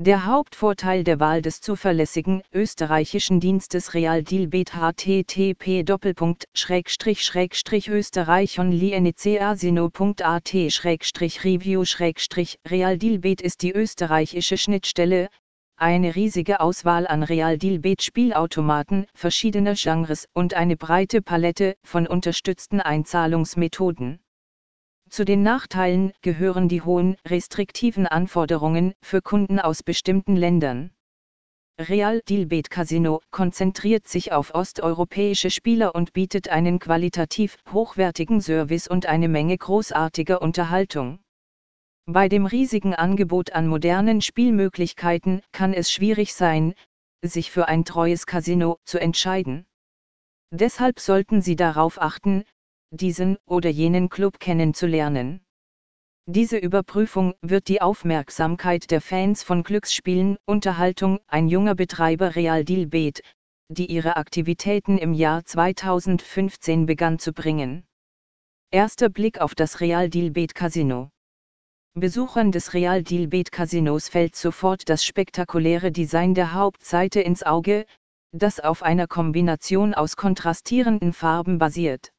Der Hauptvorteil der Wahl des zuverlässigen österreichischen Dienstes Real Dealbet http österreichonlieniceasino.at review Real Dealbet ist die österreichische Schnittstelle, eine riesige Auswahl an Real Dealbet Spielautomaten verschiedener Genres und eine breite Palette von unterstützten Einzahlungsmethoden. Zu den Nachteilen gehören die hohen, restriktiven Anforderungen für Kunden aus bestimmten Ländern. Real Dealbet Casino konzentriert sich auf osteuropäische Spieler und bietet einen qualitativ hochwertigen Service und eine Menge großartiger Unterhaltung. Bei dem riesigen Angebot an modernen Spielmöglichkeiten kann es schwierig sein, sich für ein treues Casino zu entscheiden. Deshalb sollten Sie darauf achten, diesen oder jenen Club kennenzulernen. Diese Überprüfung wird die Aufmerksamkeit der Fans von Glücksspielen, Unterhaltung, ein junger Betreiber Real Deal Bet, die ihre Aktivitäten im Jahr 2015 begann zu bringen. Erster Blick auf das Real Deal Bet Casino. Besuchern des Real Deal Bet Casinos fällt sofort das spektakuläre Design der Hauptseite ins Auge, das auf einer Kombination aus kontrastierenden Farben basiert.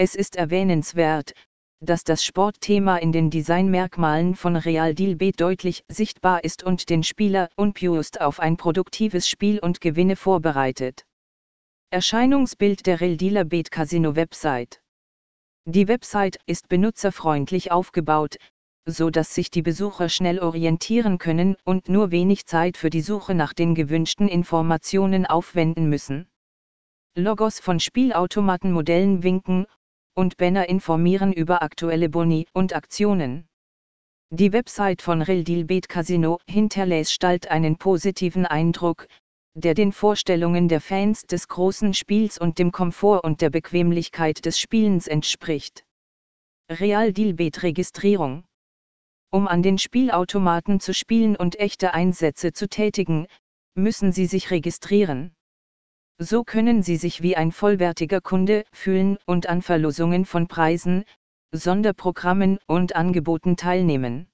Es ist erwähnenswert, dass das Sportthema in den Designmerkmalen von Real Deal B deutlich sichtbar ist und den Spieler unbewusst auf ein produktives Spiel und Gewinne vorbereitet. Erscheinungsbild der Real Dealer Bet Casino Website. Die Website ist benutzerfreundlich aufgebaut, so dass sich die Besucher schnell orientieren können und nur wenig Zeit für die Suche nach den gewünschten Informationen aufwenden müssen. Logos von Spielautomatenmodellen winken und Banner informieren über aktuelle Boni und Aktionen. Die Website von Real Deal Bet Casino hinterlässt stalt einen positiven Eindruck, der den Vorstellungen der Fans des großen Spiels und dem Komfort und der Bequemlichkeit des Spielens entspricht. Real Deal Bet Registrierung Um an den Spielautomaten zu spielen und echte Einsätze zu tätigen, müssen Sie sich registrieren. So können Sie sich wie ein vollwertiger Kunde fühlen und an Verlosungen von Preisen, Sonderprogrammen und Angeboten teilnehmen.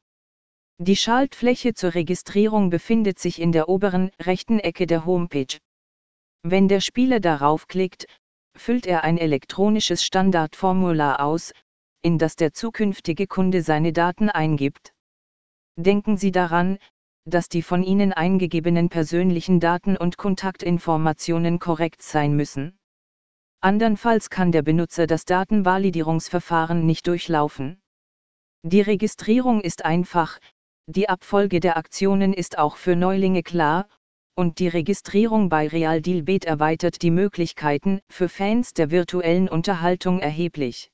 Die Schaltfläche zur Registrierung befindet sich in der oberen rechten Ecke der Homepage. Wenn der Spieler darauf klickt, füllt er ein elektronisches Standardformular aus, in das der zukünftige Kunde seine Daten eingibt. Denken Sie daran, dass die von Ihnen eingegebenen persönlichen Daten und Kontaktinformationen korrekt sein müssen. Andernfalls kann der Benutzer das Datenvalidierungsverfahren nicht durchlaufen. Die Registrierung ist einfach, die Abfolge der Aktionen ist auch für Neulinge klar, und die Registrierung bei Real Deal Bet erweitert die Möglichkeiten für Fans der virtuellen Unterhaltung erheblich.